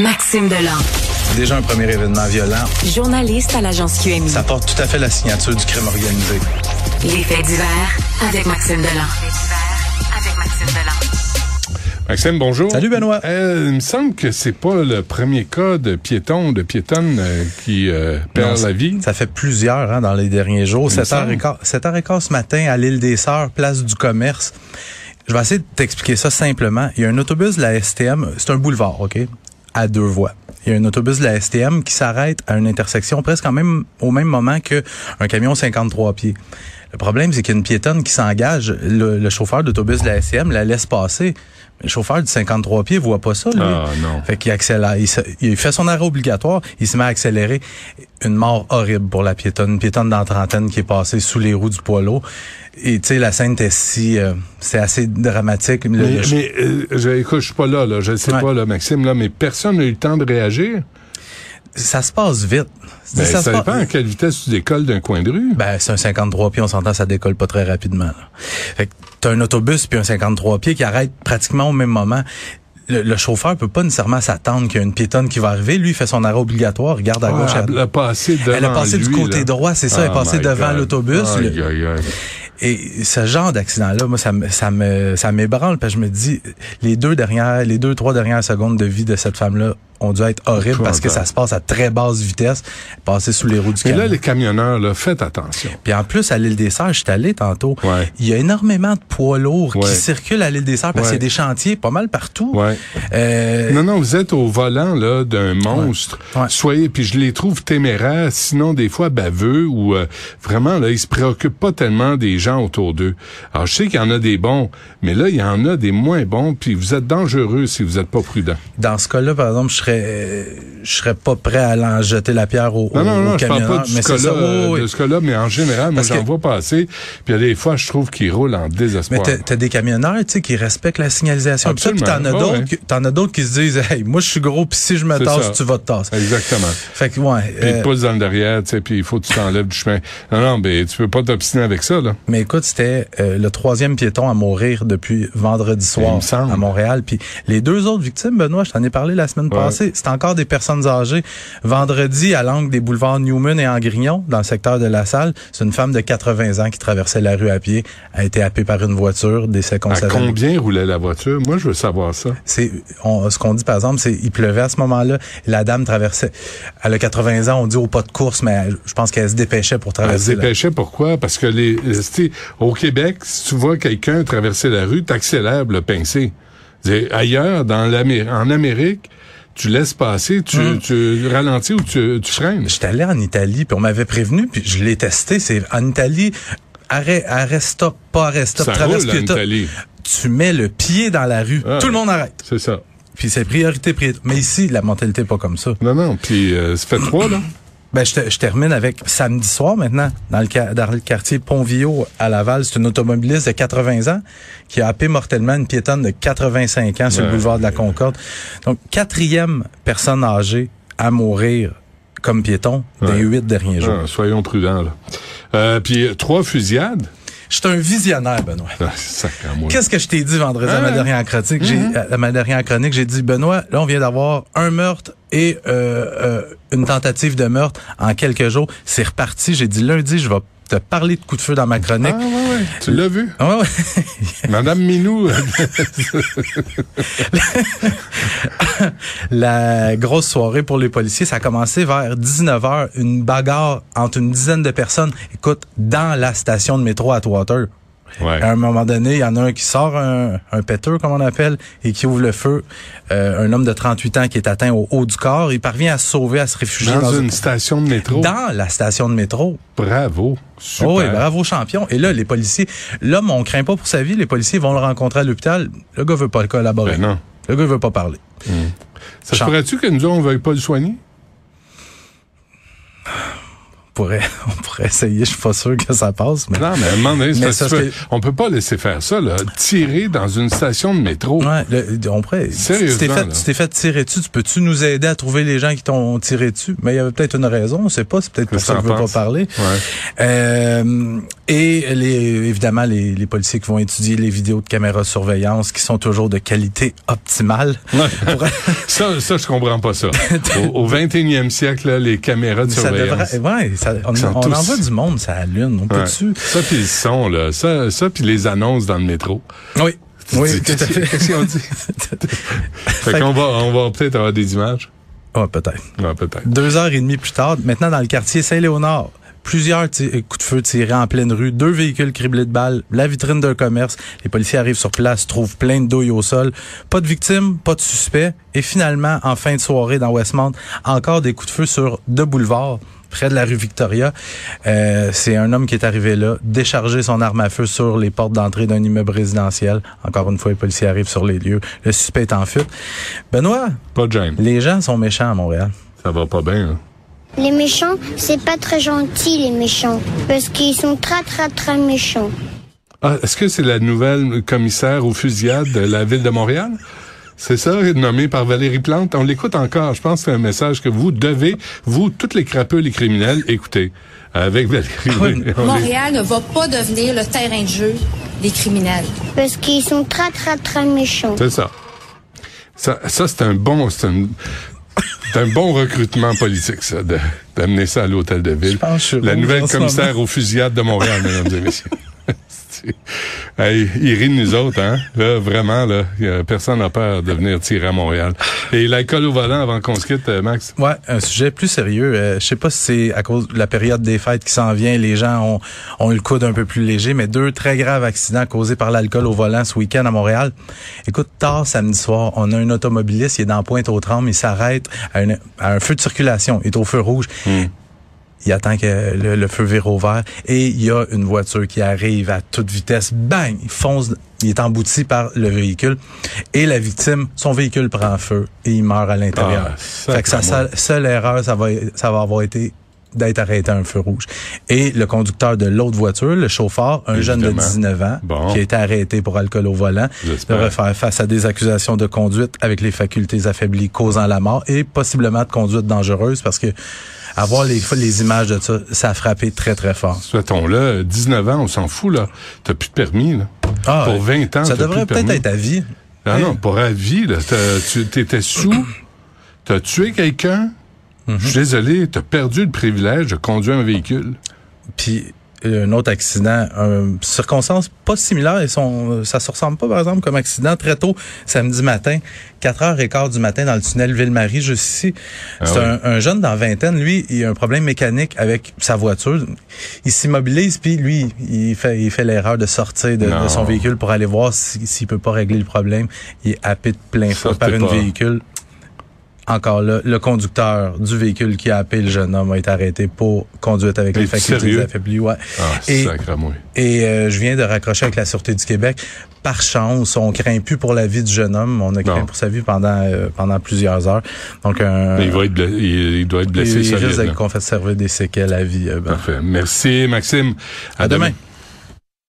Maxime Delan. Déjà un premier événement violent. Journaliste à l'agence QMI. Ça porte tout à fait la signature du crime organisé. Les faits divers avec Maxime Delan. avec Maxime Delan. Maxime, bonjour. Salut Benoît. Euh, il me semble que c'est pas le premier cas de piéton, de piétonne euh, qui euh, perd la vie. Ça fait plusieurs hein, dans les derniers jours. 7h15, 7h15 ce matin à l'île des Sœurs, place du commerce. Je vais essayer de t'expliquer ça simplement. Il y a un autobus de la STM, c'est un boulevard, OK? À deux voies. Il y a un autobus de la STM qui s'arrête à une intersection presque en même, au même moment qu'un camion 53 pieds. Le problème, c'est qu'il y a une piétonne qui s'engage. Le, chauffeur d'autobus de la STM la laisse passer. Le chauffeur du 53 pieds voit pas ça, lui. Ah, non. Fait qu'il accélère. Il, fait son arrêt obligatoire. Il se met à accélérer. Une mort horrible pour la piétonne. Une piétonne dans la trentaine qui est passée sous les roues du poids lourd. Et tu sais, la scène était si... Euh, c'est assez dramatique. mais, mais euh, je, écoute, je suis pas là, là. Je sais pas, là, Maxime, là, mais personne n'a eu le temps de réagir ça se passe vite. Ben, ça, dépend à quelle vitesse tu décolles d'un coin de rue. Ben, c'est un 53 pieds, on s'entend, ça décolle pas très rapidement. Là. Fait que t'as un autobus puis un 53 pieds qui arrête pratiquement au même moment. Le, chauffeur peut pas nécessairement s'attendre qu'il y a une piétonne qui va arriver. Lui, il fait son arrêt obligatoire, regarde à gauche. elle a passé devant Elle a passé du côté droit, c'est ça. elle est oh passée devant l'autobus. Et ce genre d'accident-là, moi, ça, ça me, ça m'ébranle parce que je me dis, les deux dernières, les deux, trois dernières secondes de vie de cette femme-là ont dû être horribles parce que ça se passe à très basse vitesse, passer sous les roues du camion. Et là, les camionneurs, là, faites attention. Puis en plus, à l'île des Sœurs, je suis allé tantôt. Ouais. Il y a énormément de poids lourds qui circulent à l'île des Sœurs parce qu'il y a des chantiers pas mal partout. Euh... Non, non, vous êtes au volant là d'un monstre. Soyez, puis je les trouve téméraires, sinon des fois baveux ou euh, vraiment là, ils se préoccupent pas tellement des gens autour d'eux. Alors je sais qu'il y en a des bons, mais là il y en a des moins bons, puis vous êtes dangereux si vous êtes pas prudent. Dans ce cas-là, par exemple, je serais je serais pas prêt à l'en jeter la pierre au, non, non, non, je parle pas de ce cas-là, mais en général, moi, j'en vois passer. Puis il y a des fois, je trouve qu'ils roulent en désespoir. Mais t'as des camionneurs, tu sais, qui respectent la signalisation. Puis t'en as d'autres, t'en as d'autres qui se disent, hey, moi, je suis gros, puis si je me tasse, tu vas te tasser. Exactement. Fait que, ouais. Puis euh... pousse dans le derrière, tu sais, puis il faut que tu t'enlèves du chemin. Non, non, mais tu peux pas t'obstiner avec ça, là. Mais écoute, c'était euh, le troisième piéton à mourir depuis vendredi soir à Montréal. Puis les deux autres victimes, Benoît, je t'en ai parlé la semaine passée, c'est encore des personnes âgées. Vendredi, à l'angle des boulevards Newman et Angrignon, dans le secteur de la salle, c'est une femme de 80 ans qui traversait la rue à pied, a été happée par une voiture, décès À combien roulait la voiture? Moi, je veux savoir ça. C'est, ce qu'on dit, par exemple, c'est, il pleuvait à ce moment-là, la dame traversait, elle a 80 ans, on dit au pas de course, mais je pense qu'elle se dépêchait pour traverser. Elle se dépêchait pourquoi? Parce que les, au Québec, si tu vois quelqu'un traverser la rue, t'accélères le pincer. Ailleurs, dans en Amérique, tu laisses passer, tu, hum. tu ralentis ou tu, tu freines? J'étais allé en Italie, puis on m'avait prévenu, puis je l'ai testé. C'est en Italie, arrêt, arrêt stop, pas arrêt stop, ça traverse roule en Italie. Tu mets le pied dans la rue, ah. tout le monde arrête. C'est ça. Puis c'est priorité, priorité. Mais ici, la mentalité n'est pas comme ça. Non, non. Puis euh, ça fait trois, là. Ben, je, termine avec samedi soir maintenant, dans le, dans le quartier Pontvillot à Laval. C'est une automobiliste de 80 ans qui a happé mortellement une piétonne de 85 ans sur le boulevard de la Concorde. Donc, quatrième personne âgée à mourir comme piéton les huit derniers jours. soyons prudents, là. Euh, puis, trois fusillades. Je suis un visionnaire, Benoît. Ah, Qu'est-ce que je t'ai dit vendredi à ma dernière chronique? J'ai, mm-hmm. à ma dernière chronique, j'ai dit, Benoît, là, on vient d'avoir un meurtre et euh, euh, une tentative de meurtre en quelques jours. C'est reparti. J'ai dit lundi, je vais te parler de coup de feu dans ma chronique. Ah, ouais, ouais. Tu l'as vu? Ah, ouais, Madame Minou. la grosse soirée pour les policiers, ça a commencé vers 19h, une bagarre entre une dizaine de personnes, écoute, dans la station de métro à Water. Ouais. À un moment donné, il y en a un qui sort un, un péteur, comme on appelle, et qui ouvre le feu. Euh, un homme de 38 ans qui est atteint au haut du corps. Il parvient à se sauver, à se réfugier dans, une, station de métro. Dans la station de métro. Bravo. Super. Oh oui, bravo champion. Et là, les policiers, l'homme, on craint pas pour sa vie. Les policiers vont le rencontrer à l'hôpital. Le gars veut pas le collaborer. Ben non. Le gars veut pas parler. Hmm. Ça se pourrait-tu que nous, on veuille pas le soigner? Pourrait, on pourrait essayer. Je suis pas sûr que ça passe. Mais... Non, mais à un moment donné, ça, que... on peut pas laisser faire ça. Là. Tirer dans une station de métro. Ouais, on pourrait. Sérieusement, tu t'es fait, tu t'es fait tirer dessus. Tu peux-tu nous aider à trouver les gens qui t'ont tiré dessus? Mais il y avait peut-être une raison. On sait pas. C'est peut-être pour ça que je veux pas parler. Ouais. Euh, et les, évidemment, les, les, policiers qui vont étudier les vidéos de caméra surveillance qui sont toujours de qualité optimale. ça, ça, je comprends pas ça. Au, au 21e siècle, là, les caméras de surveillance. ouais, ça, on, on envoie du monde, ça la lune. On peut dessus. Ça, puis le son, là. Ça, ça puis les annonces dans le métro. Oui. Oui. Qu'est-ce qu'on dit? fait qu'on va, on va peut-être avoir des images. Ouais, peut-être. Ouais, peut-être. Deux heures et demie plus tard, maintenant dans le quartier Saint-Léonard, plusieurs euh, coups de feu tirés en pleine rue, deux véhicules criblés de balles, la vitrine d'un commerce. Les policiers arrivent sur place, trouvent plein de douilles au sol. Pas de victimes, pas de suspects. Et finalement, en fin de soirée dans Westmount, encore des coups de feu sur deux boulevards près de la rue Victoria. Euh, c'est un homme qui est arrivé là, décharger son arme à feu sur les portes d'entrée d'un immeuble résidentiel. Encore une fois, les policiers arrivent sur les lieux. Le suspect est en fuite. Benoît, pas James. les gens sont méchants à Montréal. Ça va pas bien. Hein? Les méchants, c'est pas très gentil, les méchants. Parce qu'ils sont très, très, très méchants. Ah, est-ce que c'est la nouvelle commissaire aux fusillades de la ville de Montréal? C'est ça, nommé par Valérie Plante. On l'écoute encore. Je pense que c'est un message que vous devez, vous, toutes les crapeux, les criminels, écouter. Avec Valérie. Montréal ne va pas devenir le terrain de jeu des criminels. Parce qu'ils sont très, très, très méchants. C'est ça. Ça, ça c'est un bon, c'est un, c'est un bon recrutement politique, ça, d'amener ça à l'hôtel de ville. La nouvelle commissaire aux fusillades de Montréal, mesdames et messieurs. hey, ils rient de nous autres, hein? Là, vraiment, là, personne n'a peur de venir tirer à Montréal. Et l'alcool au volant avant qu'on se quitte, euh, Max? Ouais, un sujet plus sérieux. Euh, je sais pas si c'est à cause de la période des fêtes qui s'en vient, les gens ont, ont eu le coude un peu plus léger, mais deux très graves accidents causés par l'alcool au volant ce week-end à Montréal. Écoute, tard samedi soir, on a un automobiliste, il est dans Pointe-aux-Trembles, il s'arrête à, un feu de circulation, il est au feu rouge. Hmm il attend que le, feu vire au vert et il y a une voiture qui arrive à toute vitesse, bang, il fonce, il est embouti par le véhicule et la victime, son véhicule prend feu et il meurt à l'intérieur. Ah, fait que sa seule, erreur, ça va, ça va avoir été d'être arrêté à un feu rouge. Et le conducteur de l'autre voiture, le chauffeur, un jeune de 19 ans, qui a été arrêté pour alcool au volant, devrait faire face à des accusations de conduite avec les facultés affaiblies causant la mort et possiblement de conduite dangereuse parce que avoir les, les images de ça, ça a frappé très, très fort. Souhaitons-le. 19 ans, on s'en fout, là. T'as plus de permis, là. Ah, pour 20 ans, Ça devrait peut-être être à vie. Ah non, pour à vie, là. Tu étais sous, t'as tué quelqu'un? Je suis désolé, t'as perdu le privilège de conduire un véhicule. Puis un autre accident, une circonstance pas similaire, et son, ça se ressemble pas par exemple comme accident très tôt samedi matin, 4h15 du matin dans le tunnel Ville-Marie juste ici. Ah c'est un, jeune dans vingtaine, lui, il a un problème mécanique avec sa voiture. Il s'immobilise puis lui, il fait il fait l'erreur de sortir de, son véhicule pour aller voir s'il peut pas régler le problème. Il est happé de plein feu par une véhicule encore là, le conducteur du véhicule qui a appelé le jeune homme a été arrêté pour conduite avec les facultés affaiblies. Ouais. Ah, et et euh, je viens de raccrocher avec la Sûreté du Québec. Par chance, on craint plus pour la vie du jeune homme. On a craint pour sa vie pendant euh, pendant plusieurs heures. Donc, un, il, va être il, doit être blessé. Il risque qu'on fasse servir des séquelles à vie. Euh, ben. Parfait. Merci, Maxime. À, demain.